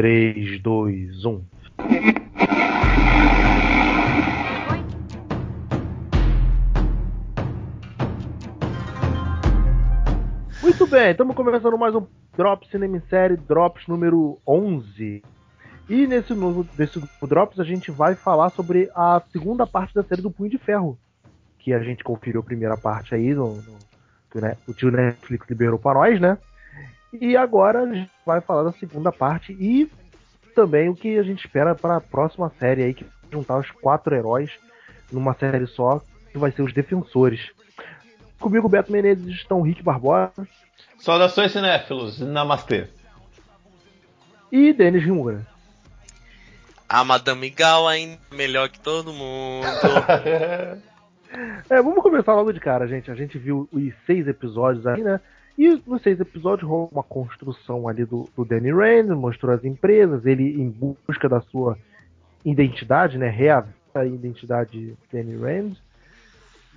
3, 2, 1. Muito bem, estamos começando mais um Drops Cinema Série, Drops número 11. E nesse novo, nesse Drops a gente vai falar sobre a segunda parte da série do Punho de Ferro. Que a gente conferiu a primeira parte aí, no, no, que né, o tio Netflix liberou para nós, né? E agora a gente vai falar da segunda parte e também o que a gente espera para a próxima série aí, que vai juntar os quatro heróis numa série só, que vai ser os Defensores. Comigo, Beto Menezes, estão Rick Barbosa. Saudações cinéfilos, namastê. E Denis Rimura. A Madame Gal ainda melhor que todo mundo. é, vamos começar logo de cara, gente. A gente viu os seis episódios aí, né? E nos seis episódios rolou uma construção ali do, do Danny Rand, mostrou as empresas, ele em busca da sua identidade, né? Reaver a identidade Danny Rand.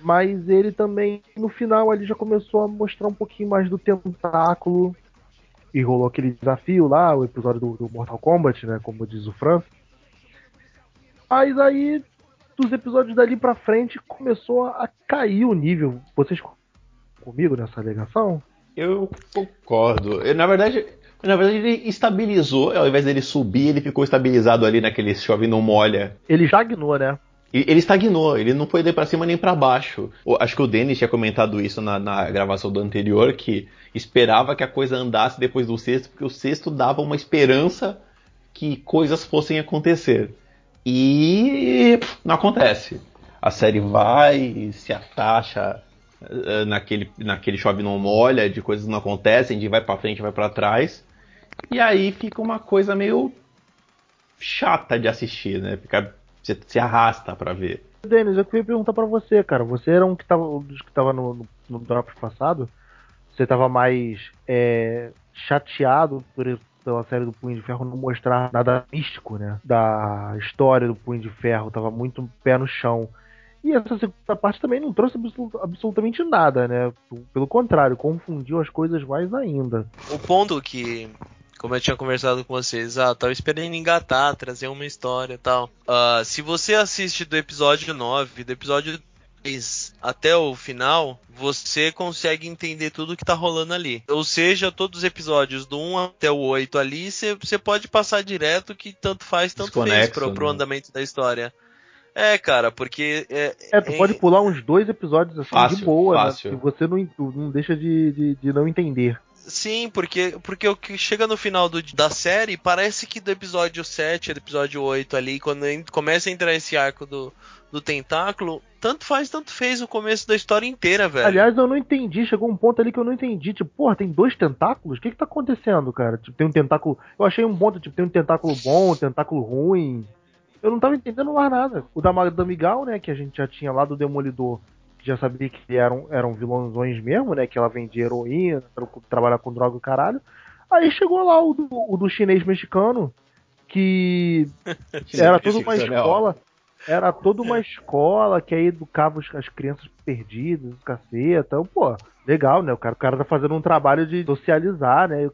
Mas ele também, no final, ali já começou a mostrar um pouquinho mais do tentáculo. E rolou aquele desafio lá, o episódio do, do Mortal Kombat, né? Como diz o Fran. Mas aí, dos episódios dali pra frente, começou a cair o nível. Vocês comigo nessa alegação? Eu concordo. Eu, na verdade, na verdade, ele estabilizou, ao invés dele subir, ele ficou estabilizado ali naquele chove não molha. Ele estagnou, né? Ele estagnou, ele não foi nem para cima nem para baixo. Acho que o Denis tinha comentado isso na, na, gravação do anterior, que esperava que a coisa andasse depois do sexto, porque o sexto dava uma esperança que coisas fossem acontecer. E não acontece. A série vai, se atacha naquele, naquele chove não molha, de coisas não acontecem, de vai para frente, vai para trás. E aí fica uma coisa meio chata de assistir, né? Fica, você se arrasta para ver. Denis, eu queria perguntar para você, cara. Você era um que tava, dos que tava no, no, no passado. Você tava mais é, chateado por, pela série do Punho de Ferro não mostrar nada místico, né? Da história do Punho de Ferro. Tava muito pé no chão. E essa segunda parte também não trouxe absolutamente nada, né? Pelo contrário, confundiu as coisas mais ainda. O ponto que, como eu tinha conversado com vocês, ah, tava esperando engatar, trazer uma história e tal. Uh, se você assiste do episódio 9, do episódio 3 até o final, você consegue entender tudo que tá rolando ali. Ou seja, todos os episódios do 1 até o 8 ali, você pode passar direto que tanto faz, tanto Desconexo, fez pro, pro né? andamento da história. É, cara, porque. É, é tu é... pode pular uns dois episódios assim fácil, de boa, né? fácil. né? você não, não deixa de, de, de, não entender. Sim, porque, porque o que chega no final do, da série, parece que do episódio 7 do episódio 8 ali, quando começa a entrar esse arco do, do tentáculo, tanto faz, tanto fez o começo da história inteira, velho. Aliás, eu não entendi, chegou um ponto ali que eu não entendi. Tipo, porra, tem dois tentáculos? O que que tá acontecendo, cara? Tipo, tem um tentáculo. Eu achei um ponto, tipo, tem um tentáculo bom, um tentáculo ruim eu não tava entendendo mais nada. O da Madame Gal, né, que a gente já tinha lá do Demolidor, que já sabia que eram, eram vilões mesmo, né, que ela vendia heroína, trabalhar com droga e caralho. Aí chegou lá o do, o do chinês mexicano, que era toda uma escola. Era toda uma escola que aí educava as crianças perdidas, caceta. Então, pô, legal, né? O cara, o cara tá fazendo um trabalho de socializar, né?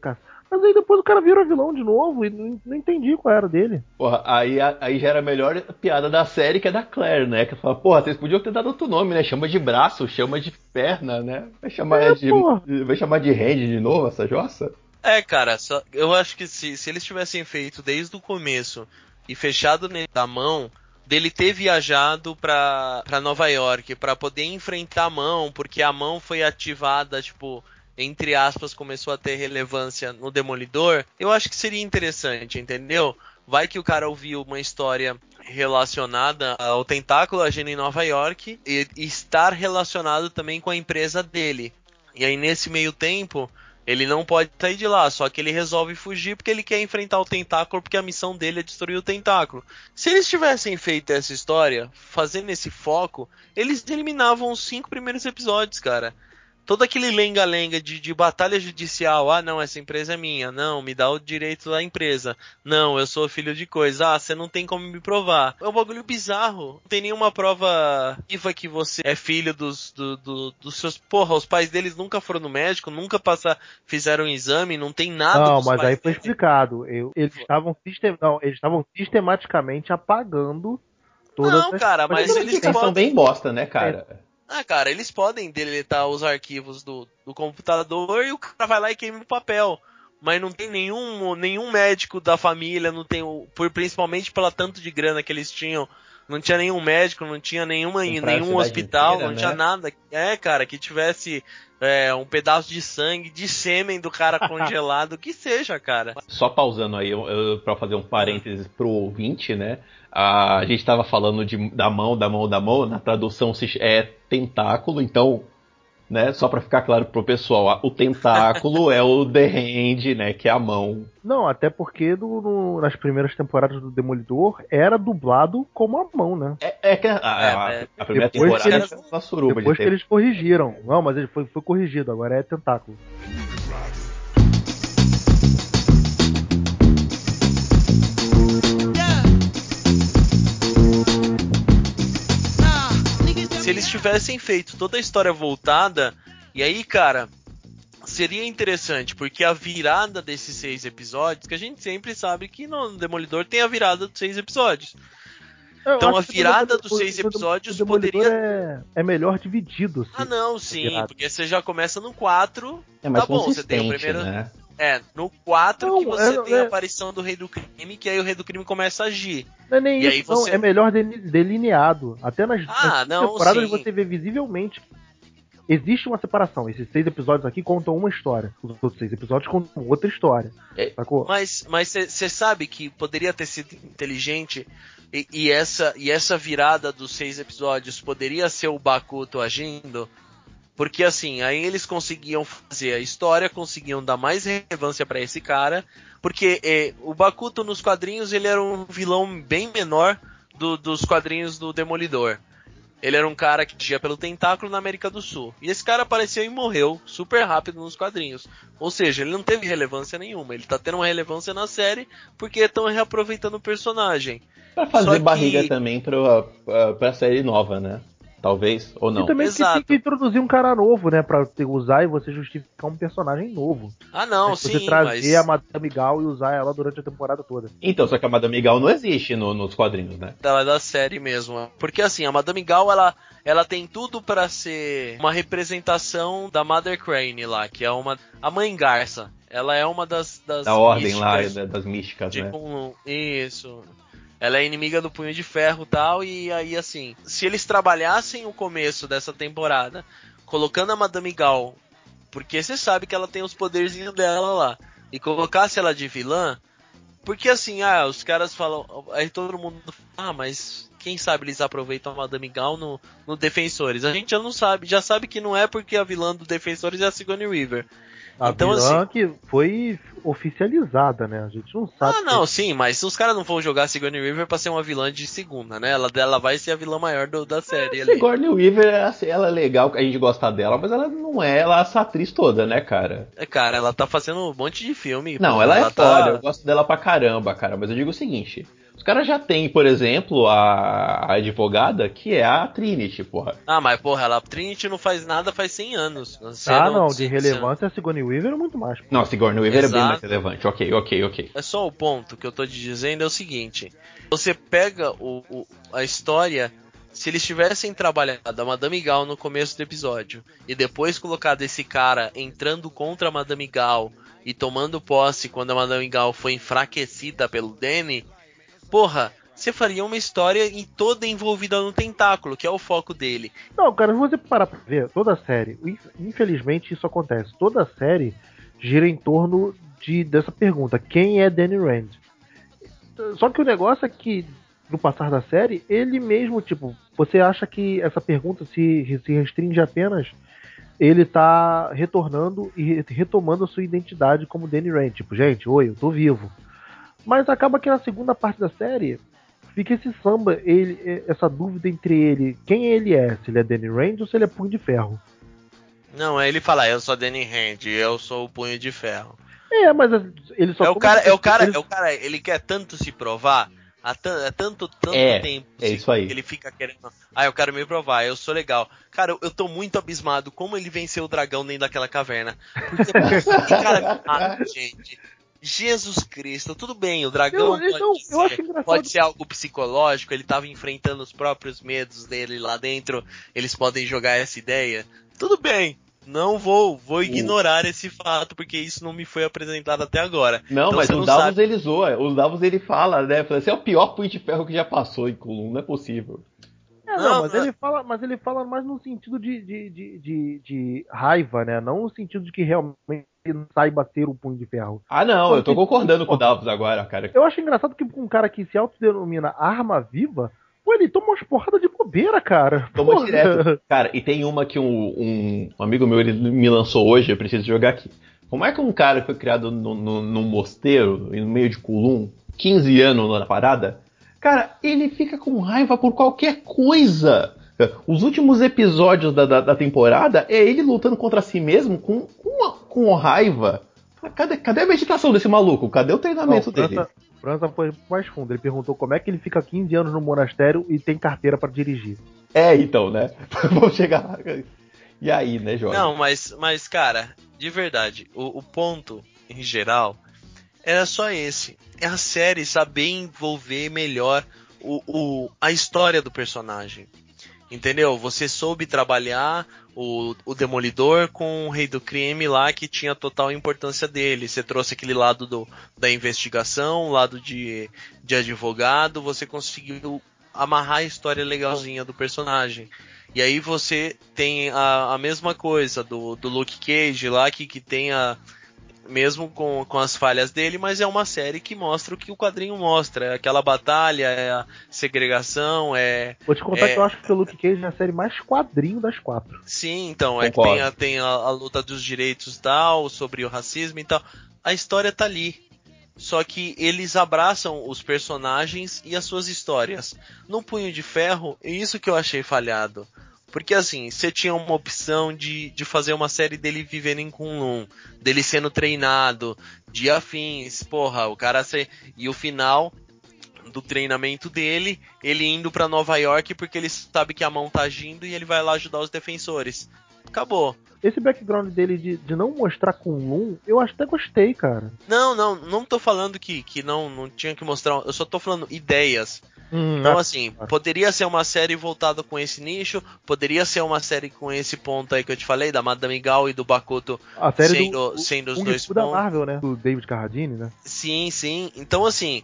Mas aí depois o cara vira vilão de novo e não, não entendi qual era dele. Porra, aí, aí já era a melhor piada da série que é da Claire, né? Que fala, porra, vocês podiam ter dado outro nome, né? Chama de braço, chama de perna, né? Vai chamar, é, de, vai chamar de hand de novo essa jossa? É, cara, só, eu acho que se, se eles tivessem feito desde o começo e fechado da mão, dele ter viajado pra, pra Nova York para poder enfrentar a mão, porque a mão foi ativada, tipo, entre aspas, começou a ter relevância no Demolidor, eu acho que seria interessante, entendeu? Vai que o cara ouviu uma história relacionada ao tentáculo agindo em Nova York e estar relacionado também com a empresa dele. E aí nesse meio tempo, ele não pode sair de lá, só que ele resolve fugir porque ele quer enfrentar o tentáculo, porque a missão dele é destruir o tentáculo. Se eles tivessem feito essa história, fazendo esse foco, eles eliminavam os cinco primeiros episódios, cara todo aquele lenga-lenga de, de batalha judicial. Ah, não, essa empresa é minha. Não, me dá o direito da empresa. Não, eu sou filho de coisa. Ah, você não tem como me provar. É um bagulho bizarro. Não tem nenhuma prova viva que você é filho dos, do, do, dos seus. Porra, os pais deles nunca foram no médico, nunca passa, fizeram um exame, não tem nada. Não, mas aí foi explicado. Eu, eles estavam sistem, não, eles estavam sistematicamente apagando todas Não, cara, mas eles podem... são bem bosta, né, cara? É. Ah, cara, eles podem deletar os arquivos do, do computador e o cara vai lá e queima o papel. Mas não tem nenhum, nenhum médico da família, não tem o, por principalmente pela tanto de grana que eles tinham, não tinha nenhum médico, não tinha nenhuma, nenhum hospital, inteira, não né? tinha nada. É, cara, que tivesse é, um pedaço de sangue, de sêmen do cara congelado, que seja, cara. Só pausando aí, eu, eu, pra fazer um parênteses pro ouvinte, né? A, gente estava falando de, da mão, da mão, da mão, na tradução é tentáculo, então, né, só para ficar claro pro pessoal, o tentáculo é o The Hand, né, que é a mão. Não, até porque do, no, nas primeiras temporadas do Demolidor era dublado como a mão, né? É, é que a, a, é, a primeira depois temporada que eles, uma suruba Depois de que eles corrigiram. Não, mas ele foi, foi corrigido, agora é tentáculo. Eles tivessem feito toda a história voltada, e aí, cara, seria interessante, porque a virada desses seis episódios, que a gente sempre sabe que no Demolidor tem a virada dos seis episódios. Eu então a virada dos seis episódios o poderia. É, é melhor dividido. Ah, não, sim, porque você já começa no 4. É mais tá bom, você tem o primeiro. Né? É, no 4 não, que você é, tem a é- aparição do Rei do Crime, que aí o Rei do Crime começa a agir. Não é nem e isso, você... não, é melhor delineado. Até nas, ah, nas não, temporadas sim. você vê visivelmente existe uma separação. Esses seis episódios aqui contam uma história. Os outros seis episódios contam outra história. É, mas você sabe que poderia ter sido inteligente e, e, essa, e essa virada dos seis episódios poderia ser o Bakuto agindo porque assim, aí eles conseguiam fazer a história, conseguiam dar mais relevância para esse cara, porque é, o Bakuto nos quadrinhos ele era um vilão bem menor do, dos quadrinhos do Demolidor. Ele era um cara que tinha pelo tentáculo na América do Sul. E esse cara apareceu e morreu super rápido nos quadrinhos. Ou seja, ele não teve relevância nenhuma. Ele tá tendo uma relevância na série porque estão reaproveitando o personagem. Pra fazer barriga também pra, pra, pra série nova, né? Talvez, ou não. E também Exato. tem que introduzir um cara novo, né? Pra usar e você justificar um personagem novo. Ah, não, sim. Você trazer mas... a Madame Gal e usar ela durante a temporada toda. Então, só que a Madame Gal não existe no, nos quadrinhos, né? Ela é da série mesmo. Porque assim, a Madame Gal, ela, ela tem tudo para ser uma representação da Mother Crane lá, que é uma. A mãe Garça. Ela é uma das. das da ordem lá, das místicas, né? Um, isso. Ela é inimiga do Punho de Ferro tal, e aí assim, se eles trabalhassem o começo dessa temporada, colocando a Madame Gal, porque você sabe que ela tem os poderzinhos dela lá, e colocasse ela de vilã, porque assim, ah, os caras falam, aí todo mundo ah, mas quem sabe eles aproveitam a Madame Gal no, no Defensores. A gente já não sabe, já sabe que não é porque a vilã do Defensores é a Sigourney Weaver. A então, vilã assim, que foi oficializada, né? A gente não sabe. Ah, não, que... sim, mas os caras não vão jogar Sigourney Weaver pra ser uma vilã de segunda, né? Ela, ela vai ser a vilã maior do, da série. É, Sigourney Weaver, ela é legal, a gente gosta dela, mas ela não é ela essa atriz toda, né, cara? É, cara, ela tá fazendo um monte de filme. Não, pô, ela, ela é tá... foda, eu gosto dela pra caramba, cara, mas eu digo o seguinte. Os caras já têm, por exemplo, a, a, advogada, que é a Trinity, porra. Ah, mas porra, ela, a Trinity não faz nada faz 100 anos. ah, não, de relevância a Sigourney Weaver é muito mais. Porra. Não, a Sigourney Weaver Exato. é bem mais relevante. Ok, ok, ok. É só o ponto que eu tô te dizendo é o seguinte. Você pega o, o a história se eles tivessem trabalhado a Madame Gal no começo do episódio e depois colocado esse cara entrando contra a Madame Gal e tomando posse quando a Madame Gal foi enfraquecida pelo Danny, porra, você faria uma história em toda envolvida no tentáculo, que é o foco dele. Não, cara, se você parar pra ver, toda a série, infelizmente isso acontece, toda a série gira em torno de, dessa pergunta, quem é Danny Rand? Só que o negócio é que, no passar da série, ele mesmo, tipo, você acha que essa pergunta se, se restringe apenas ele tá retornando e retomando a sua identidade como Danny Rand. Tipo, gente, oi, eu tô vivo. Mas acaba que na segunda parte da série fica esse samba, ele, essa dúvida entre ele, quem ele é, se ele é Danny Rand ou se ele é Punho de Ferro. Não, aí ele fala, eu sou Danny Hand, eu sou o punho de ferro. É, mas ele só. É o cara, é o cara, ele... é o cara, ele quer tanto se provar, há é tanto, tanto é, tempo é isso aí. que ele fica querendo. Ah, eu quero me provar, eu sou legal. Cara, eu, eu tô muito abismado como ele venceu o dragão dentro daquela caverna. Porque, cara, ah, gente. Jesus Cristo, tudo bem, o dragão eu, pode, eu, ser, pode ser algo psicológico, ele tava enfrentando os próprios medos dele lá dentro, eles podem jogar essa ideia. Tudo bem, não vou, vou ignorar esse fato, porque isso não me foi apresentado até agora. Não, então, mas o Davos sabe... ele zoa, o Davos ele fala, né? Esse é o pior punho de ferro que já passou em Kulum, não é possível. É, não, não, mas não. ele fala, mas ele fala mais no sentido de, de, de, de, de raiva, né? Não no sentido de que realmente não saiba ser o punho de ferro. Ah, não, eu tô concordando com o Davos agora, cara. Eu acho engraçado que um cara que se autodenomina arma viva, Pô, ele toma umas porradas de bobeira, cara. Toma Porra. direto. Cara, e tem uma que um, um, amigo meu ele me lançou hoje, eu preciso jogar aqui. Como é que um cara que foi criado no, no, num mosteiro, no meio de Kulum, 15 anos na parada, cara, ele fica com raiva por qualquer coisa. Os últimos episódios da, da, da temporada é ele lutando contra si mesmo com, com, com raiva. Cadê, cadê a meditação desse maluco? Cadê o treinamento Não, dele? França foi mais fundo. Ele perguntou como é que ele fica 15 anos no monastério e tem carteira para dirigir. É, então, né? Vamos chegar lá. E aí, né, Jorge? Não, mas, mas cara, de verdade, o, o ponto, em geral, era só esse. É a série saber envolver melhor o, o, a história do personagem. Entendeu? Você soube trabalhar o, o Demolidor com o Rei do Crime lá que tinha total importância dele. Você trouxe aquele lado do, da investigação, lado de, de advogado, você conseguiu amarrar a história legalzinha do personagem. E aí você tem a, a mesma coisa do, do Luke Cage lá, que, que tem a, mesmo com, com as falhas dele, mas é uma série que mostra o que o quadrinho mostra. É aquela batalha, é a segregação, é. Vou te contar é... que eu acho que o Luke Cage é a série mais quadrinho das quatro. Sim, então, é que tem, a, tem a, a, luta dos direitos e tal, sobre o racismo e tal. A história tá ali. Só que eles abraçam os personagens e as suas histórias. No Punho de Ferro, é isso que eu achei falhado. Porque assim, você tinha uma opção de, de fazer uma série dele vivendo em Kunlun, dele sendo treinado, de afins, porra, o cara ser. E o final do treinamento dele, ele indo para Nova York porque ele sabe que a mão tá agindo e ele vai lá ajudar os defensores. Acabou. Esse background dele de, de não mostrar Kunlun, eu até gostei, cara. Não, não, não tô falando que, que não, não tinha que mostrar. Eu só tô falando ideias. Hum, então, assim, poderia ser uma série voltada com esse nicho, poderia ser uma série com esse ponto aí que eu te falei, da Madame Gal e do Bakuto a série sendo, do, sendo os Kung dois Fu pontos. da Marvel, né? Do David Carradine, né? Sim, sim. Então, assim,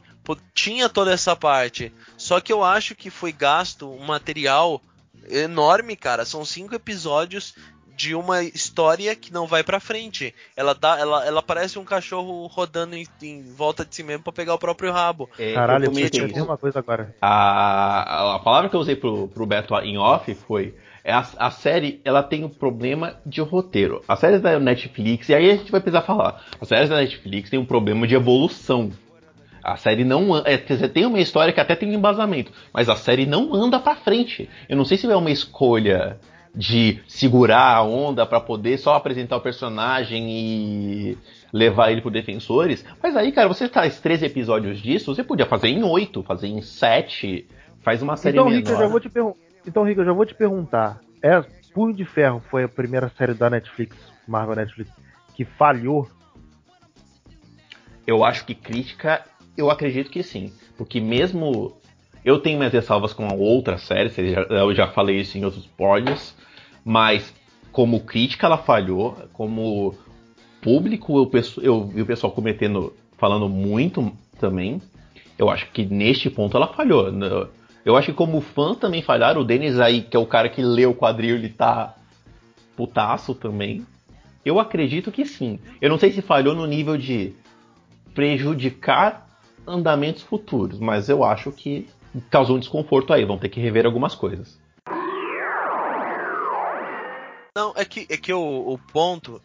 tinha toda essa parte. Só que eu acho que foi gasto um material enorme, cara. São cinco episódios de uma história que não vai para frente. Ela dá, ela, ela parece um cachorro rodando em, em volta de si mesmo para pegar o próprio rabo. É, Caralho, eu comentei uma coisa agora. A, a palavra que eu usei pro, pro Beto em off foi é a, a, série ela tem um problema de roteiro. A série da Netflix, e aí a gente vai precisar falar. A série da Netflix tem um problema de evolução. A série não é, tem uma história que até tem um embasamento, mas a série não anda para frente. Eu não sei se é uma escolha de segurar a onda para poder só apresentar o personagem e levar ele pro defensores. Mas aí, cara, você faz três episódios disso, você podia fazer em oito, fazer em sete, faz uma série então, menor. Rick, eu já vou te então, Rick, eu já vou te perguntar. É, Punho de Ferro foi a primeira série da Netflix, Marvel Netflix, que falhou? Eu acho que crítica, eu acredito que sim. Porque mesmo eu tenho minhas ressalvas com a outra série, eu já falei isso em outros pódios, mas como crítica ela falhou, como público eu, eu vi o pessoal cometendo, falando muito também. Eu acho que neste ponto ela falhou. Eu acho que como fã também falharam. O Denis aí, que é o cara que lê o quadril, ele tá putaço também. Eu acredito que sim. Eu não sei se falhou no nível de prejudicar andamentos futuros, mas eu acho que causou um desconforto aí. Vão ter que rever algumas coisas. Não, é que, é que o, o ponto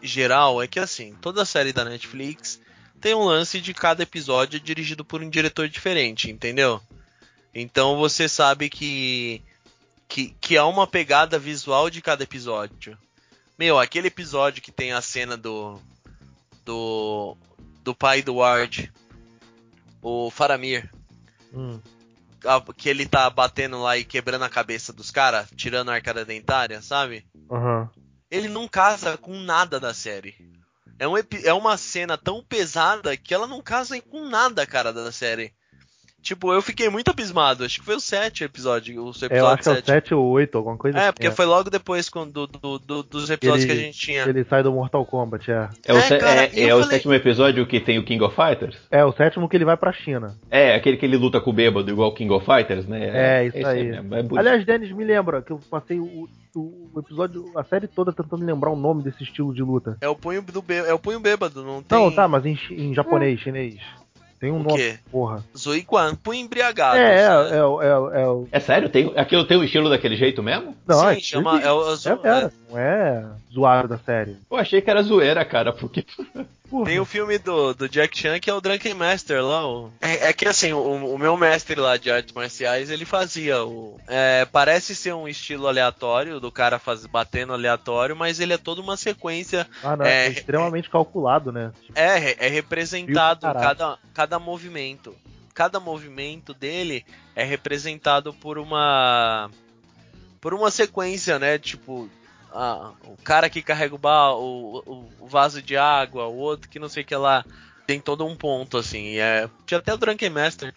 geral é que assim, toda série da Netflix tem um lance de cada episódio dirigido por um diretor diferente, entendeu? Então você sabe que, que, que há uma pegada visual de cada episódio. Meu, aquele episódio que tem a cena do. Do. Do pai do Ward. O Faramir. Hum. Que ele tá batendo lá e quebrando a cabeça dos caras, tirando a arcada dentária, sabe? Aham. Ele não casa com nada da série. É, um é uma cena tão pesada que ela não casa com nada, cara, da série. Tipo, eu fiquei muito abismado. Acho que foi o 7 episódio, o episódio É, eu acho que é o 7. 7 ou 8, alguma coisa É, assim, porque foi logo depois quando, do, do- do- dos episódios que a gente tinha. Ele sai do Mortal Kombat, é. É, o, É, cara, é- é o falei- sétimo episódio que tem o King of Fighters? É, o sétimo que ele vai pra China. É, aquele que ele luta com o bêbado, igual o King of Fighters, né? É, isso esse aí. é. Aliás, Denis, me lembra que eu passei o, o- episódio, a série toda tentando lembrar o nome desse estilo de luta. É o punho do bê- é o punho bêbado, não tem. Não, tá, mas em, em japonês, chinês. Tem um O nome, quê? porra. Zuiquan, punho embriagado. É, é, é, o- é, é, o. É sério? Tem, aquilo tem o estilo daquele jeito mesmo? Não, Sim, é, chama. É, o, é, Zu- é, não é zoado da série. Eu achei que era zoeira, cara, porque. Porra. Tem o filme do, do Jack Chan que é o Drunken Master lá. O... É, é que assim, o, o meu mestre lá de artes marciais, ele fazia o. é, parece ser um estilo aleatório, do cara faz, batendo aleatório, mas ele é toda uma sequência. Ah, não, é, é- extremamente calculado, né? Tipo, É, re- é representado cada, cada movimento. Cada movimento dele é representado por uma. Por uma sequência, né? Tipo. Ah, o cara que carrega o, ba o, o- o vaso de água, o outro que não sei o que lá. Tem todo um ponto, assim. É, tinha até o Drunken Master,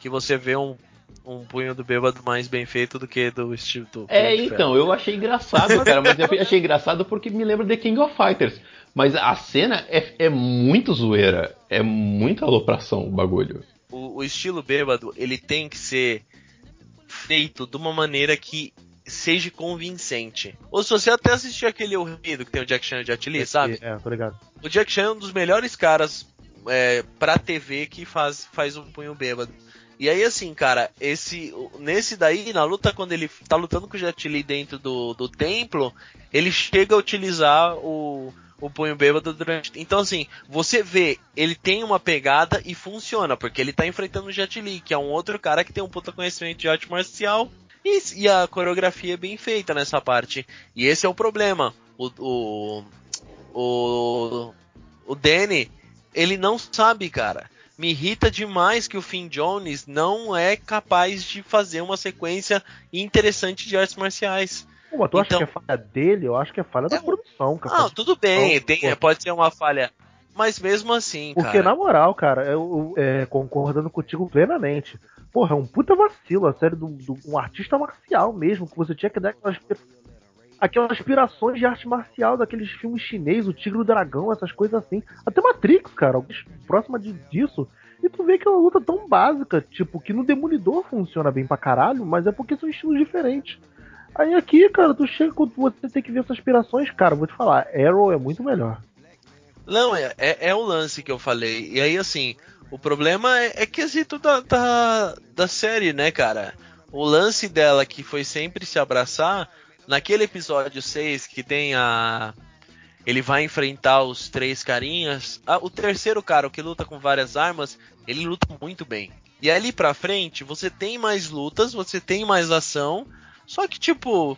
que você vê um, um punho do bêbado mais bem feito do que do estilo do. É, então, eu achei engraçado, cara, mas eu achei engraçado porque me lembra de King of Fighters. Mas a cena é, é muito zoeira. É muita alopração o bagulho. o, o estilo bêbado, ele tem que ser feito de uma maneira que seja convincente. Ou se você até assistiu aquele horrido que tem o Jack Chan e o Jet Li, sabe? É, tô ligado. O Jack Chan é um dos melhores caras é, pra TV que faz, faz um punho bêbado. E aí, assim, cara, esse nesse daí, na luta, quando ele tá lutando com o Jet Li dentro do, do templo, ele chega a utilizar o, o punho bêbado durante. Então, assim, você vê, ele tem uma pegada e funciona, porque ele tá enfrentando o Jet Li, que é um outro cara que tem um puta conhecimento de arte marcial. E, e a coreografia é bem feita nessa parte. E esse é o problema. O, o, o, o Danny, ele não sabe, cara. Me irrita demais que o Finn Jones não é capaz de fazer uma sequência interessante de artes marciais. Pô, mas tu acha Então- que é falha dele? Eu acho que é falha da É, produção, cara. Ah, tudo bem, Não, tem- pode ser uma falha. Mas mesmo assim, Porque, cara. na moral, cara, eu, eu, é, concordando contigo plenamente. Porra, é um puta vacilo a série do, do- um artista marcial mesmo, que você tinha que dar aquelas, aquelas inspirações de arte marcial daqueles filmes chineses, o Tigre e o Dragão, essas coisas assim. Até Matrix, cara, próxima de, disso. E tu vê que é uma luta tão básica, tipo, que no Demolidor funciona bem pra caralho, mas é porque são estilos diferentes. Aí aqui, cara, tu chega quando você tem que ver essas inspirações, cara, vou te falar, Arrow é muito melhor. Não, é, é, é o lance que eu falei. E aí, assim, o problema é, é quesito da, da, da série, né, cara? O lance dela que foi sempre se abraçar, naquele episódio 6 que tem a. Ele vai enfrentar os três carinhas. Ah, o terceiro cara, o que luta com várias armas, ele luta muito bem. E ali pra frente, você tem mais lutas, você tem mais ação. Só que, tipo,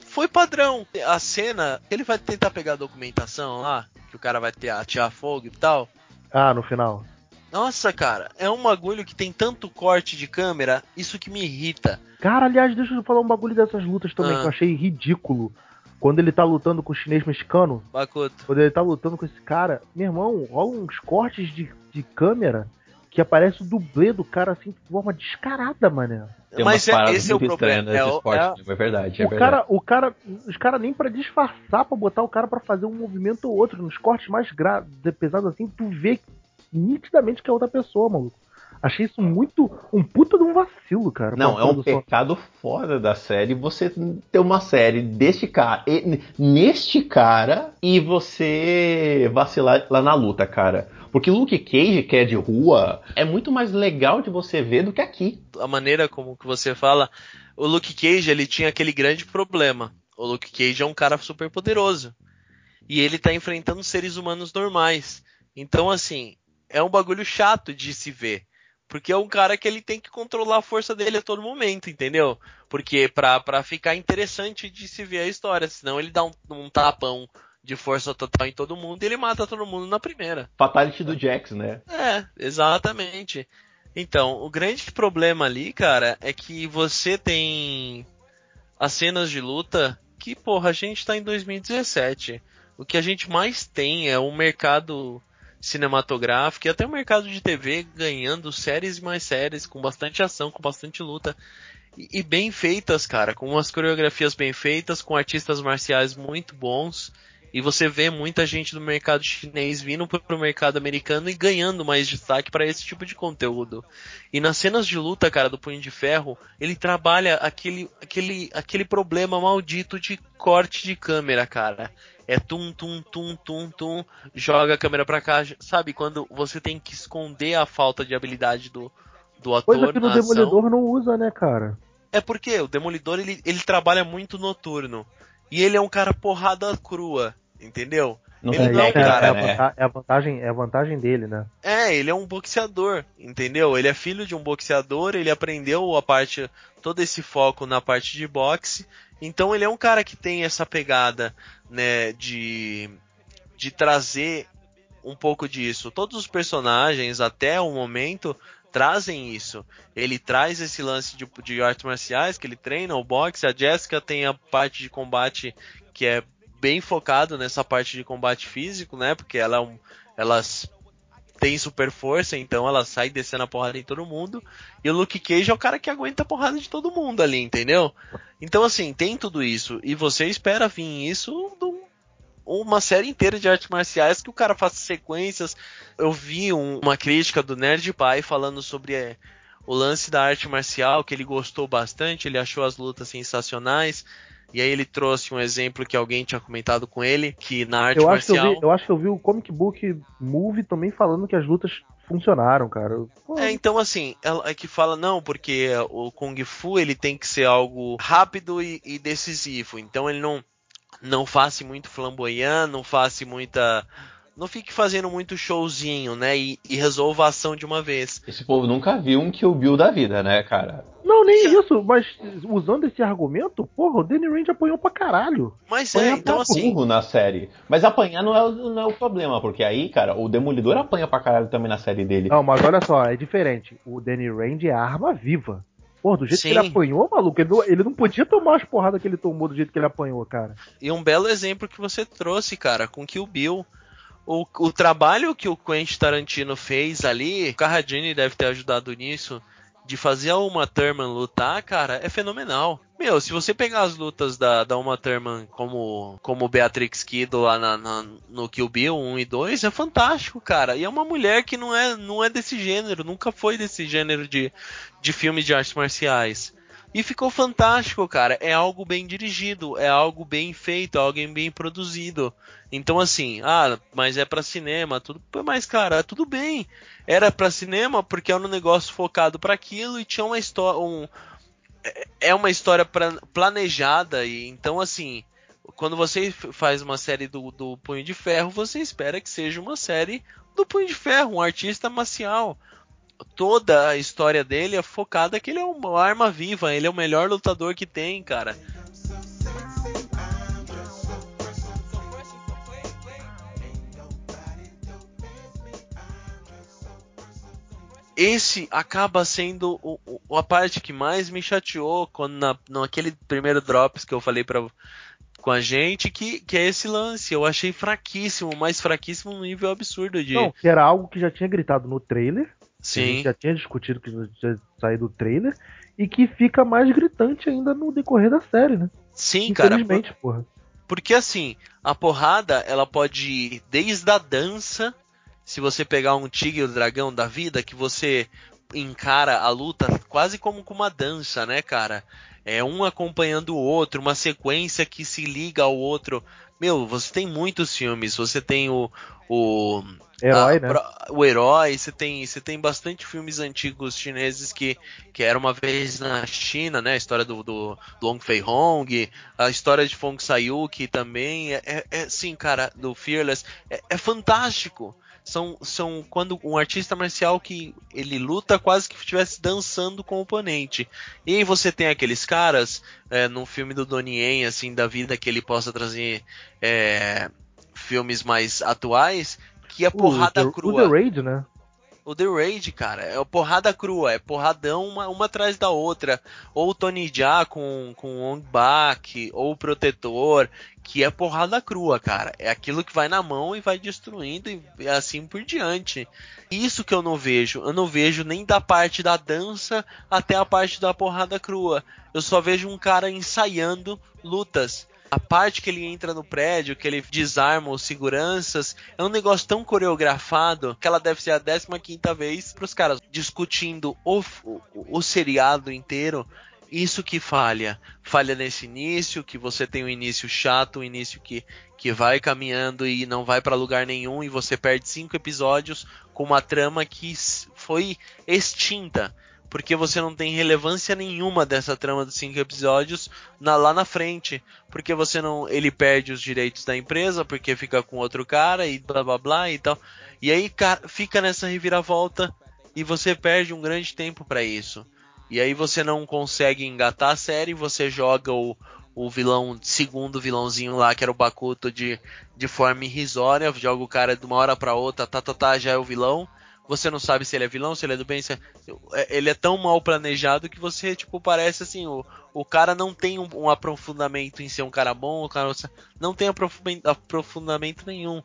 foi padrão. A cena, ele vai tentar pegar a documentação lá, que o cara vai ter atirar fogo e tal. Ah, no final. Nossa, cara, é um bagulho que tem tanto corte de câmera, isso que me irrita. Cara, aliás, deixa eu falar um bagulho dessas lutas também Ah. que eu achei ridículo. Quando ele tá lutando com o chinês mexicano, Bakuto. quando ele tá lutando com esse cara, meu irmão, rola uns cortes de, de câmera que aparece o dublê do cara assim de forma descarada, mané. Tem Mas é- esse é o problema. É, esporte, é- né? é verdade, é o verdade. cara, o cara, os caras nem pra disfarçar, pra botar o cara pra fazer um movimento ou outro, nos cortes mais gra pesados assim, tu vê nitidamente que é outra pessoa, maluco. Achei isso muito um puta de um vacilo, cara. Não, é um pecado fora da série você ter uma série deste cara, e- neste cara, e você vacilar lá na luta, cara. Porque Luke Cage, que é de rua, é muito mais legal de você ver do que aqui. A maneira como que você fala, o Luke Cage, ele tinha aquele grande problema. O Luke Cage é um cara super poderoso. E ele tá enfrentando seres humanos normais. Então, assim, é um bagulho chato de se ver. Porque é um cara que ele tem que controlar a força dele a todo momento, entendeu? Porque pra, pra ficar interessante de se ver a história, senão ele dá um, um tapão de força total em todo mundo e ele mata todo mundo na primeira. Fatality do Jax, né? É, exatamente. Então, o grande problema ali, cara, é que você tem as cenas de luta que, porra, a gente tá em 2017. O que a gente mais tem é o mercado cinematográfico e até o mercado de TV ganhando séries e mais séries, com bastante ação, com bastante luta. E, e bem feitas, cara, com umas coreografias bem feitas, com artistas marciais muito bons. E você vê muita gente do mercado chinês vindo para o mercado americano e ganhando mais destaque para esse tipo de conteúdo. E nas cenas de luta, cara, do Punho de Ferro, ele trabalha aquele, aquele, aquele problema maldito de corte de câmera, cara. É tum, tum, tum, tum, tum, joga a câmera pra cá. Sabe, quando você tem que esconder a falta de habilidade do, do ator. Coisa que no Demolidor ação. não usa, né, cara? É porque o Demolidor ele, ele trabalha muito noturno. E ele é um cara porrada crua, entendeu? Não ele não é, um cara, é, a é, a vantagem, é a vantagem dele, né? É, ele é um boxeador, entendeu? Ele é filho de um boxeador, ele aprendeu a parte, todo esse foco na parte de boxe. Então ele é um cara que tem essa pegada, né, de, de trazer um pouco disso. Todos os personagens, até o momento, trazem isso. Ele traz esse lance de, de artes marciais, que ele treina o boxe. A Jessica tem a parte de combate que é bem focado nessa parte de combate físico, né? Porque ela é elas tem super força, então ela sai descendo a porrada em todo mundo. E o Luke Cage é o cara que aguenta a porrada de todo mundo ali, entendeu? Então, assim, tem tudo isso. E você espera vir isso uma série inteira de artes marciais que o cara faça sequências. Eu vi um, uma crítica do Nerd Pai falando sobre é, o lance da arte marcial, que ele gostou bastante, ele achou as lutas sensacionais. E aí ele trouxe um exemplo que alguém tinha comentado com ele, que na arte eu marcial... Acho vi, eu acho que eu vi o Comic Book Movie também falando que as lutas funcionaram, cara. Pô. É, então assim, ela é que fala não, porque o Kung Fu ele tem que ser algo rápido e, e decisivo. Então ele não não faça muito flamboyant, não faça muita. Não fique fazendo muito showzinho, né? E, e, resolva a ação de uma vez. Esse povo nunca viu um Kill Bill da vida, né, cara? Não, nem isso, mas usando esse argumento, porra, o Danny Rand apanhou pra caralho. Mas é, então assim. na série. Mas apanhar não é, não é o problema, porque aí, cara, o Demolidor apanha pra caralho também na série dele. Não, mas olha só, é diferente. O Danny Rand é arma viva. Pô, do jeito Sim. que ele apanhou, maluco, ele não, ele não podia tomar as porradas que ele tomou do jeito que ele apanhou, cara. E um belo exemplo que você trouxe, cara, com que o Bill. O, o trabalho que o Quentin Tarantino fez ali, o Carradine deve ter ajudado nisso de fazer a Uma Thurman lutar, cara, é fenomenal. Meu, se você pegar as lutas da, da Uma Thurman como, como Beatrix Kido lá na, na, no Kill Bill 1 e 2, é fantástico, cara. E é uma mulher que não é, não é desse gênero, nunca foi desse gênero de, de filmes de artes marciais. E ficou fantástico, cara. É algo bem dirigido, é algo bem feito, é algo bem produzido. Então, assim, ah, mas é para cinema, tudo. Mas, cara, tudo bem. Era para cinema porque era um negócio focado para aquilo e tinha uma história. Um, é, é uma história planejada. e Então, assim, quando você faz uma série do, do Punho de Ferro, você espera que seja uma série do Punho de Ferro, um artista marcial toda a história dele é focada que ele é uma arma viva, ele é o melhor lutador que tem, cara. Esse acaba sendo o, o, a parte que mais me chateou quando na, naquele primeiro drops que eu falei para com a gente, que, que é esse lance. Eu achei fraquíssimo, mais fraquíssimo no nível absurdo de. Não, que era algo que já tinha gritado no trailer, Sim. A gente já tinha discutido que já saiu do trailer e que fica mais gritante ainda no decorrer da série, né? Sim, cara. Infelizmente, porra. Porque assim, a porrada, ela pode ir desde a dança, se você pegar um tigre ou dragão da vida, que você encara a luta quase como com uma dança, né, cara? É um acompanhando o outro, uma sequência que se liga ao outro. Meu, você tem muitos filmes. Você tem o. o Herói, a, né? O herói, você tem, você tem bastante filmes antigos chineses que, que era uma vez na China, né? A história do, do Long Fei Hong, a história de Fong Sayuki também. É, é, é sim, cara, do Fearless. É, é fantástico. São, são quando um artista marcial que ele luta quase que estivesse dançando com o oponente. E aí você tem aqueles caras, é, num filme do Donnie Yen, assim, da vida que ele possa trazer é, filmes mais atuais, que é porrada o, crua. O The Raid, né? O The Raid, cara, é porrada crua, é porradão uma, uma atrás da outra. Ou o Tony Jaa com, com o Ong Bak, ou o Protetor, que é porrada crua, cara. É aquilo que vai na mão e vai destruindo e assim por diante. Isso que eu não vejo. Eu não vejo nem da parte da dança até a parte da porrada crua. Eu só vejo um cara ensaiando lutas. A parte que ele entra no prédio, que ele desarma os seguranças, é um negócio tão coreografado que ela deve ser a 15 quinta vez os caras discutindo o, o, o seriado inteiro isso que falha. Falha nesse início, que você tem um início chato, um início que, que vai caminhando e não vai para lugar nenhum, e você perde cinco episódios com uma trama que foi extinta porque você não tem relevância nenhuma dessa trama dos cinco episódios na, lá na frente, porque você não, ele perde os direitos da empresa, porque fica com outro cara e blá blá blá e tal, e aí fica nessa reviravolta e você perde um grande tempo para isso, e aí você não consegue engatar a série, você joga o, o vilão, segundo vilãozinho lá, que era o Bakuto de, de forma irrisória, joga o cara de uma hora para outra, tá, tá, tá, já é o vilão você não sabe se ele é vilão, se ele é do bem, se é... ele é tão mal planejado que você, tipo, parece assim, o, o cara não tem um, um aprofundamento em ser um cara bom, o cara não tem aprofundamento nenhum.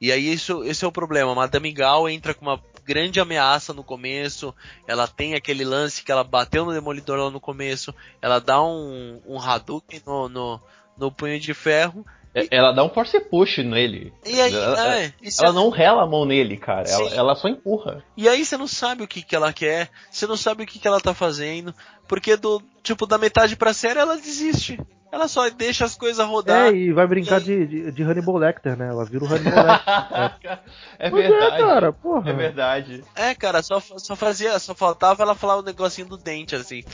E aí isso, esse é o problema. Madame Gal entra com uma grande ameaça no começo, ela tem aquele lance que ela bateu no Demolidor lá no começo, ela dá um, um Hadouken no, no, no punho de ferro, é, ela dá um force push nele. E aí, ela, é, ela é... não rela a mão nele, cara. Ela, ela, só empurra. E aí você não sabe o que, que ela quer, você não sabe o que, que ela tá fazendo. Porque do tipo da metade pra série ela desiste. Ela só deixa as coisas rodar. É, e vai brincar e de, de, de, Hannibal Lecter, né? Ela vira o Hannibal Lecter. é, é verdade. É, cara, porra. É verdade. É, cara, só, só fazia, só faltava ela falar o um negocinho do dente, assim.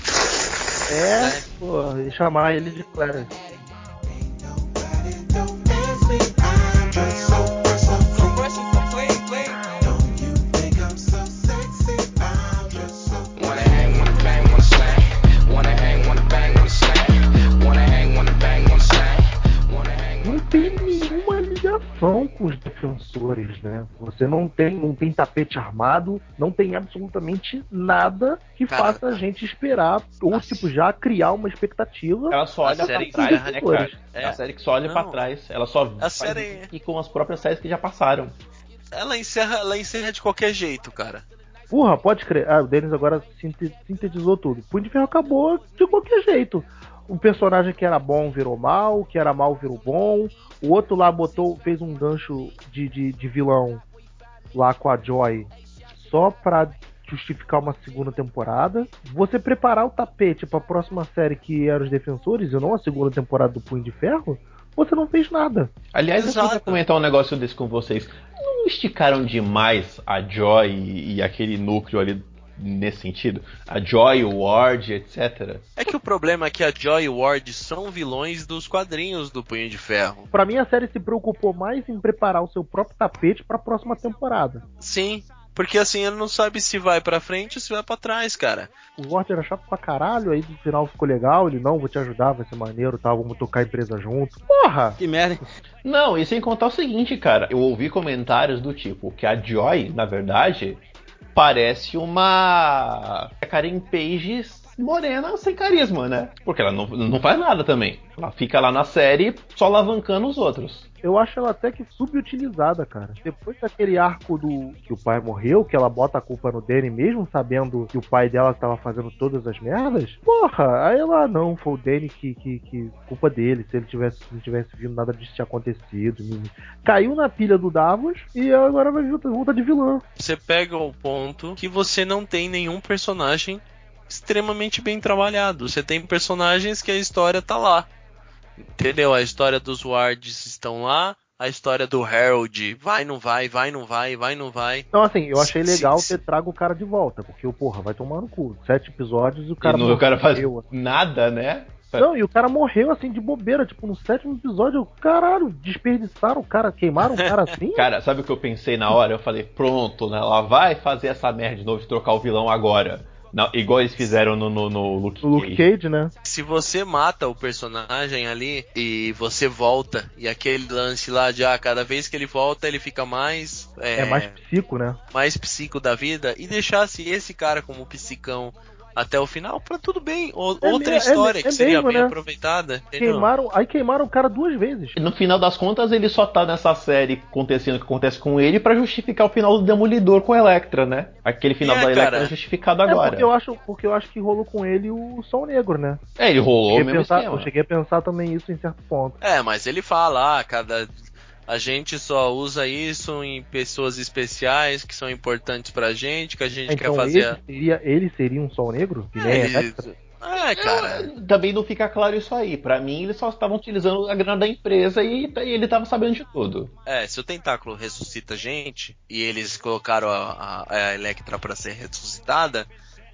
É, é. pô, e chamar ele de Clarence. Defensores, né? Você não tem, não tem tapete armado, não tem absolutamente nada que Caraca. faça a gente esperar ou tipo já criar uma expectativa. Ela só olha para trás, né, cara? É. A série que só olha para trás, ela só a faz série... e com as próprias séries que já passaram. Ela encerra, ela encerra de qualquer jeito, cara. Porra, pode crer. Ah, o Denis agora sintetizou tudo. Punho de Ferro acabou de qualquer jeito um personagem que era bom virou mal, que era mal virou bom. O outro lá botou, fez um gancho de, de, de vilão lá com a Joy só pra justificar uma segunda temporada. Você preparar o tapete para a próxima série que era os Defensores e não a segunda temporada do Punho de Ferro, você não fez nada. Aliás, Exato. eu queria comentar um negócio desse com vocês. Não esticaram demais a Joy e, e aquele núcleo ali nesse sentido? A Joy, o Ward, etc. É que o problema é que a Joy e o Ward são vilões dos quadrinhos do Punho de Ferro. Para mim a série se preocupou mais em preparar o seu próprio tapete para a próxima temporada. Sim, porque assim, ele não sabe se vai pra frente ou se vai pra trás, cara. O Ward era chato pra caralho, aí no final ficou legal, ele não, vou te ajudar, vai ser maneiro, tá, vamos tocar a empresa junto. Porra! Que merda. Não, e sem contar o seguinte, cara, eu ouvi comentários do tipo que a Joy, na verdade, parece uma Karen Page morena sem carisma, né? Porque ela não, não faz nada também. Ela fica lá na série só alavancando os outros eu acho ela até que subutilizada, cara. Depois daquele arco do que o pai morreu, que ela bota a culpa no Danny mesmo sabendo que o pai dela estava fazendo todas as merdas, porra, aí ela não, foi o Danny que, que, que culpa dele, se ele tivesse, se não tivesse vindo nada disso tinha acontecido. Caiu na pilha do Davos e agora vai voltar de vilã. Você pega o ponto que você não tem nenhum personagem extremamente bem trabalhado. Você tem personagens que a história tá lá. Entendeu? A história dos Wards estão lá, a história do Harold vai, não vai, vai, não vai, vai, não vai. Então, assim, eu achei legal ter trago o cara de volta, porque o porra vai tomar no cu. Sete episódios e o cara. E não, o cara faz nada, né? Não, e o cara morreu assim de bobeira, tipo, no sétimo episódio, caralho, desperdiçaram o cara, queimaram o cara assim? Cara, sabe o que eu pensei na hora? Eu falei, pronto, né? Ela vai fazer essa merda de novo de trocar o vilão agora. Não, igual eles fizeram no, no, no Luke, o Luke Cage, né? Se você mata o personagem ali e você volta, e aquele lance lá de ah, cada vez que ele volta, ele fica mais. É, é mais psico, né? Mais psico da vida, e deixasse esse cara como psicão até o final, pra tudo bem. O, é outra história é, que seria mesmo, bem né? aproveitada. Queimaram, aí queimaram o cara duas vezes. E no final das contas, ele só tá nessa série acontecendo o que acontece com ele para justificar o final do Demolidor com a Electra, né? Aquele final é, da Electra é justificado agora. Porque eu, acho, porque eu acho que rolou com ele o Sol Negro, né? É, ele rolou mesmo pensar, Eu cheguei a pensar também isso em certo ponto. É, mas ele fala, ah, cada a gente só usa isso em pessoas especiais que são importantes pra gente, que a gente então, quer fazer. Ele seria, ele seria um sol negro? É, ele... é, cara. É, também não fica claro isso aí. Para mim, eles só estavam utilizando a grana da empresa e, e ele tava sabendo de tudo. É, se o tentáculo ressuscita gente e eles colocaram a, a, a Electra para ser ressuscitada,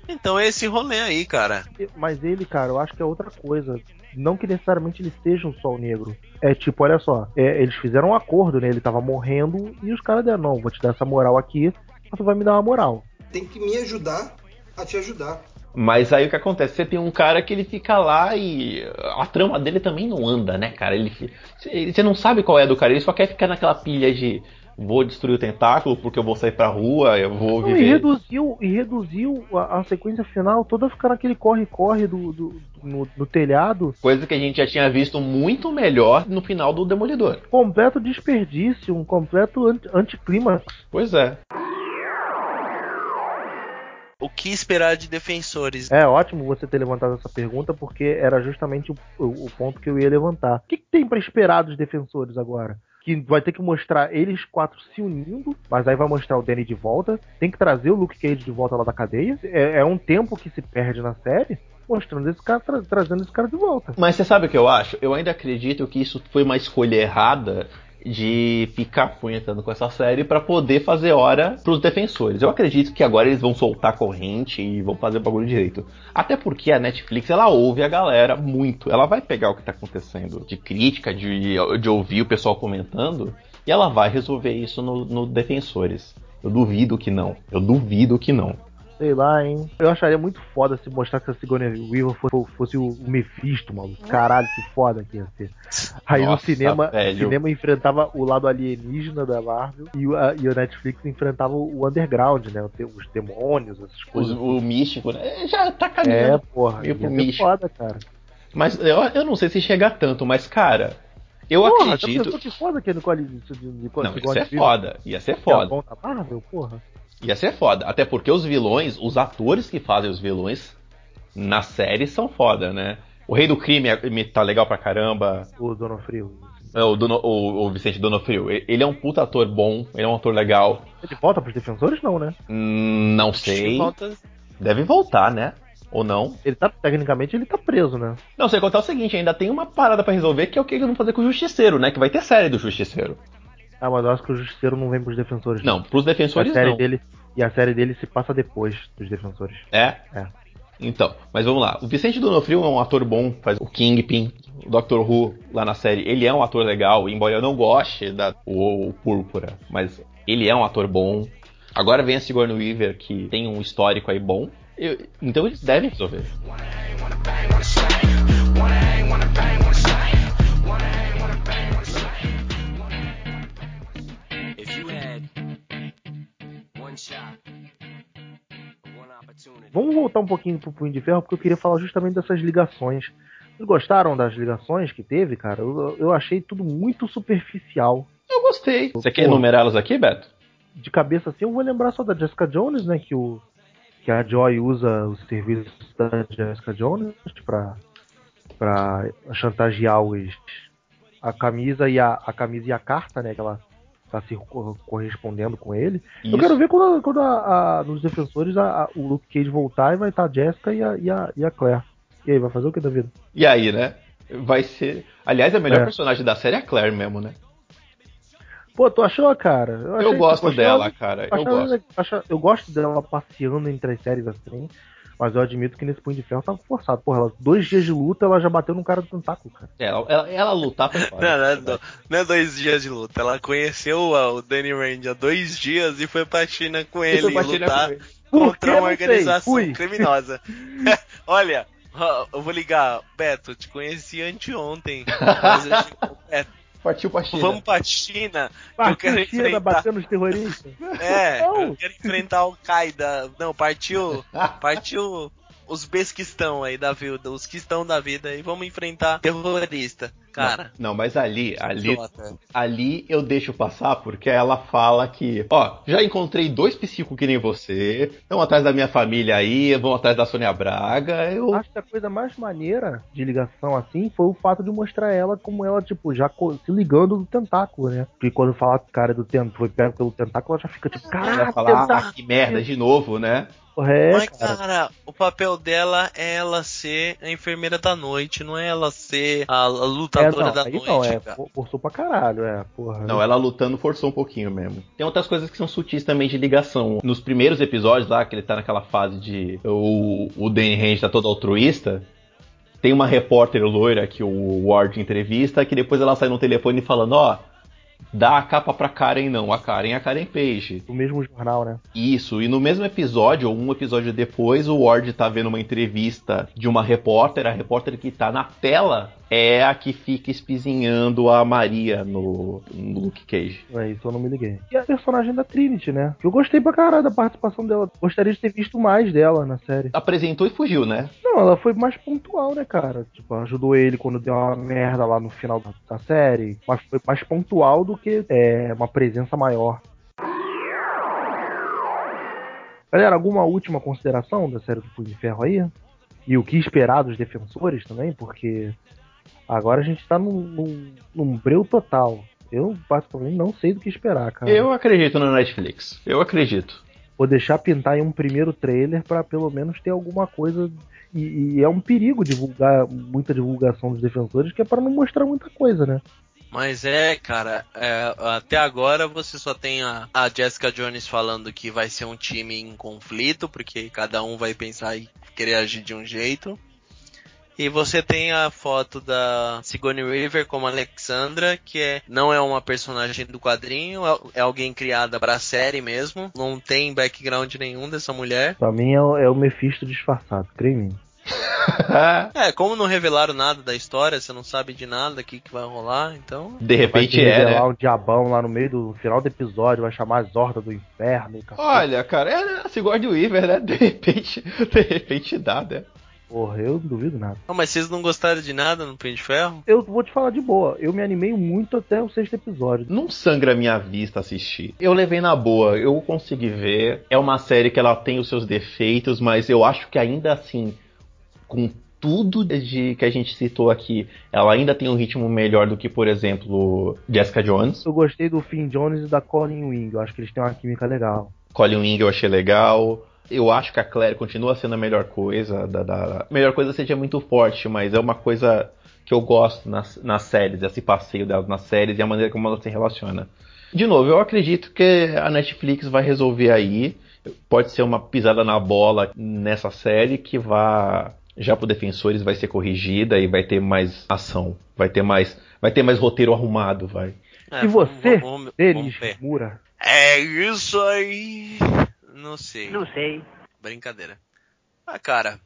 então é esse rolê aí, cara. Mas ele, cara, eu acho que é outra coisa. Não que necessariamente ele seja um sol negro. É tipo, olha só, é, eles fizeram um acordo, né? Ele tava morrendo e os caras deram, não, vou te dar essa moral aqui, mas tu vai me dar uma moral. Tem que me ajudar a te ajudar. Mas aí o que acontece? Você tem um cara que ele fica lá e a trama dele também não anda, né, cara? Ele, você não sabe qual é do cara, ele só quer ficar naquela pilha de vou destruir o tentáculo porque eu vou sair pra rua, eu vou viver. E reduziu, e reduziu a, a sequência final toda a ficar naquele corre-corre do, do no, no, telhado. Coisa que a gente já tinha visto muito melhor no final do Demolidor. Completo desperdício, um completo anticlímax. Pois é. O que esperar de defensores? É ótimo você ter levantado essa pergunta, porque era justamente o, o ponto que eu ia levantar. O que, que tem para esperar dos defensores agora? Que vai ter que mostrar eles quatro se unindo, mas aí vai mostrar o Danny de volta. Tem que trazer o Luke Cage de volta lá da cadeia. É, é um tempo que se perde na série. Mostrando esse cara, tra trazendo esse cara de volta. Mas você sabe o que eu acho? Eu ainda acredito que isso foi uma escolha errada de ficar punhetando com essa série para poder fazer hora pros defensores. Eu acredito que agora eles vão soltar corrente e vão fazer o bagulho direito. Até porque a Netflix, ela ouve a galera muito. Ela vai pegar o que tá acontecendo de crítica, de, de ouvir o pessoal comentando, e ela vai resolver isso no, no Defensores. Eu duvido que não. Eu duvido que não. Sei lá, hein? Eu acharia muito foda se mostrar que a Sigourney Weaver fosse, fosse o Mephisto, mano. Caralho, que foda que ia ser. Aí Nossa, no cinema, o cinema enfrentava o lado alienígena da Marvel e, a, e o Netflix enfrentava o underground, né? Os demônios, essas coisas. O, o místico, né? Já tá caminhando. É, porra. Meio pro místico. foda, cara. Mas eu, eu não sei se chega tanto, mas, cara, eu porra, acredito. Que foda que é Nicole, de, de, de, não, ia ser foda. Ia ser foda. É da Marvel, porra. Ia ser foda. Até porque os vilões, os atores que fazem os vilões na série são foda, né? O Rei do Crime é, tá legal pra caramba. O Donofrio. É, o, Dono, o, o Vicente Donofrio. Ele é um puta ator bom, ele é um ator legal. Ele volta pros defensores, não, né? Hum, não sei. Deve voltar, né? Ou não? Ele tá, tecnicamente, ele tá preso, né? Não, sei contar o seguinte, ainda tem uma parada para resolver que é o que eles vão fazer com o Justiceiro, né? Que vai ter série do Justiceiro. Ah, mas eu acho que o Justiceiro não vem pros defensores. Não, pros defensores a série não. Dele, e a série dele se passa depois dos defensores. É? É. Então, mas vamos lá. O Vicente Donofrio é um ator bom, faz o Kingpin, o Doctor Who lá na série. Ele é um ator legal, embora eu não goste da o, o Púrpura, mas ele é um ator bom. Agora vem a Sigourney Weaver, que tem um histórico aí bom. Eu, então eles devem resolver. Vamos voltar um pouquinho pro Punho de Ferro, porque eu queria falar justamente dessas ligações. Vocês gostaram das ligações que teve, cara? Eu, eu achei tudo muito superficial. Eu gostei. Você quer enumerá-los aqui, Beto? De cabeça assim, eu vou lembrar só da Jessica Jones, né? Que, o, que a Joy usa os serviços da Jessica Jones pra, pra chantagear os, a camisa e a, a camisa e a carta, né? Que ela tá se correspondendo com ele. Isso. Eu quero ver quando, quando a, a, nos defensores a, o Luke Cage voltar e vai estar a Jessica e a, e a, e a Claire. E aí, vai fazer o que da vida? E aí, né? Vai ser. Aliás, a melhor é. personagem da série é a Claire mesmo, né? Pô, tu achou, cara? Eu, eu gosto dela, cara. Eu gosto. eu gosto dela passeando entre as séries assim. Mas eu admito que nesse Punho de Ferro tava forçado. Porra, ela, dois dias de luta ela já bateu num cara do tentáculo, cara. É, ela, ela, ela lutar foi foda. Não, não, não, não é dois dias de luta. Ela conheceu o Danny Rand há dois dias e foi pra China com E ele China lutar com ele. Contra uma organização criminosa. Olha, eu vou ligar. Beto, te conheci anteontem. Mas eu chego- Beto, Partiu pra China. vamos pra China. Que eu Partiu quero China enfrentar. batendo os terroristas. É, Não. eu quero enfrentar o Qaeda. Não, partiu. Partiu os Bs que estão aí da vida, os que estão da vida e vamos enfrentar terrorista. Cara, Não, mas ali, ali, ali eu deixo passar porque ela fala que, ó, já encontrei dois psicos que nem você, estão atrás da minha família aí, vão atrás da Sônia Braga, eu... Acho que a coisa mais maneira de ligação assim foi o fato de mostrar ela como ela, tipo, já se ligando do tentáculo, né? Porque quando fala que o cara do tentáculo foi pego pelo tentáculo, ela já fica tipo, Ela caralho, fala, ah, que merda, de novo, né? É, Mas, cara. cara, o papel dela é ela ser a enfermeira da noite, não é ela ser a, a É, lutadora não, da aí noite. não, é, cara. for- forçou pra caralho, é, porra. Não, ela lutando forçou um pouquinho mesmo. Tem outras coisas que são sutis também de ligação. Nos primeiros episódios lá, que ele tá naquela fase de o, o Danny Rand tá todo altruísta, tem uma repórter loira que o Ward entrevista, que depois ela sai no telefone falando, ó, dá a capa pra Karen não, a Karen é a Karen Page. Do mesmo jornal, né? Isso, e no mesmo episódio, ou um episódio depois, o Ward tá vendo uma entrevista de uma repórter, a repórter que tá na tela é a que fica espizinhando a Maria no, no Luke Cage. É isso, eu não me liguei. E a personagem da Trinity, né? Eu gostei pra caralho da participação dela. Gostaria de ter visto mais dela na série. Apresentou e fugiu, né? Não, ela foi mais pontual, né, cara? Tipo, ajudou ele quando deu uma merda lá no final da, da série. Mas foi mais pontual do que é, uma presença maior. Galera, alguma última consideração da série do Punho de Ferro aí? E o que esperar dos defensores também? Porque agora a gente tá num, num, num breu total. Eu, particularmente, não sei do que esperar, cara. Eu acredito na Netflix. Eu acredito. Vou deixar pintar em um primeiro trailer pra pelo menos ter alguma coisa. E, e é um perigo divulgar muita divulgação dos defensores, que é para não mostrar muita coisa, né? Mas é, cara, é, até agora você só tem a, a Jessica Jones falando que vai ser um time em conflito, porque cada um vai pensar e querer agir de um jeito. E você tem a foto da Sigourney Weaver como Alexandra, que é, não é uma personagem do quadrinho, é, é alguém criada pra série mesmo. Não tem background nenhum dessa mulher. Pra mim é, o- é o Mephisto disfarçado, mim. É, como não revelaram nada da história, você não sabe de nada, o que, vai rolar, então. De Vai repente te é, revelar né? um diabão lá no meio do final do episódio, vai chamar as hordas do inferno. e. Olha, cara, é a Sigourney Weaver, né? De repente, de repente dá, né? Porra, eu não duvido nada. Não, mas vocês não gostaram de nada no Punho de Ferro? Eu vou te falar de boa, eu me animei muito até o sexto episódio. Não sangra a minha vista assistir. Eu levei na boa, eu consegui ver. É uma série que ela tem os seus defeitos, mas eu acho que ainda assim, com tudo de que a gente citou aqui, ela ainda tem um ritmo melhor do que, por exemplo, Jessica Jones. Eu gostei do Finn Jones e da Colin Wing, eu acho que eles têm uma química legal. Colin Wing eu achei legal. Eu acho que a Claire continua sendo a melhor coisa. Da, da- A melhor coisa seja muito forte, mas é uma coisa que eu gosto nas, nas séries, esse passeio delas nas séries e a maneira como ela se relaciona. De novo, eu acredito que a Netflix vai resolver aí. Pode ser uma pisada na bola nessa série que vai já pro Defensores vai ser corrigida e vai ter mais ação, vai ter mais, vai ter mais roteiro arrumado, vai. É, e você, Denis. Mura? É isso aí. Não sei. Não sei. Brincadeira. Ah, cara.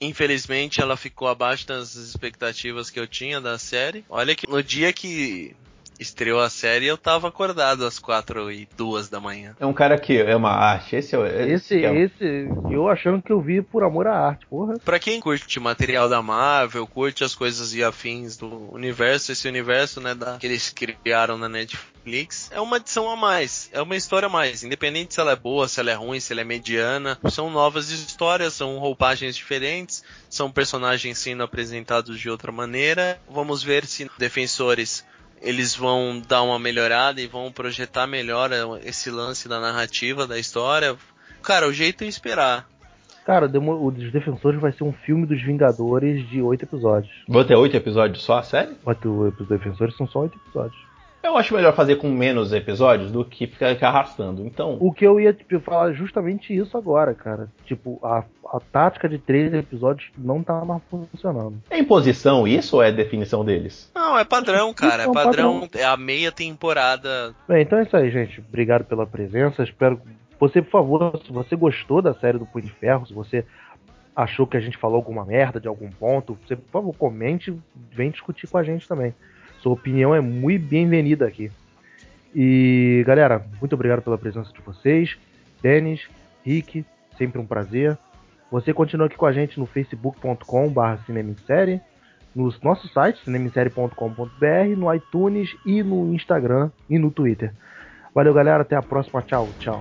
Infelizmente ela ficou abaixo das expectativas que eu tinha da série. Olha que no dia que estreou a série eu tava acordado às quatro e duas da manhã. É um cara que ama arte, esse é o- Esse, que é o- esse, eu achando que eu vi por amor à arte, porra. Pra quem curte material da Marvel, curte as coisas e afins do universo, esse universo, né, da, que eles criaram na Netflix, é uma edição a mais, é uma história a mais, independente se ela é boa, se ela é ruim, se ela é mediana, são novas histórias, são roupagens diferentes, são personagens sendo apresentados de outra maneira. Vamos ver se defensores eles vão dar uma melhorada e vão projetar melhor esse lance da narrativa da história. Cara, o jeito é esperar. Cara, Demo- o dos Defensores vai ser um filme dos Vingadores de oito episódios. Vou ter oito episódios só a série? Mas o- os Defensores são só oito episódios. Eu acho melhor fazer com menos episódios do que ficar arrastando. Então. O que eu ia tipo, falar justamente isso agora, cara. Tipo, a, a tática de três episódios não tá mais funcionando. É imposição isso ou é definição deles? Não, é padrão, cara. É, é padrão. É a meia temporada. Bem, então é isso aí, gente. Obrigado pela presença. Espero. Você, por favor, se você gostou da série do Punho de Ferro, se você achou que a gente falou alguma merda de algum ponto, você, por favor, comente, vem discutir com a gente também. Sua opinião é muito bem-vinda aqui. E galera, muito obrigado pela presença de vocês. Denis, Rick, sempre um prazer. Você continua aqui com a gente no facebook.com.br cinemissérie, no nosso site cinemissérie.com.br, no iTunes e no Instagram e no Twitter. Valeu galera, até a próxima, tchau, tchau.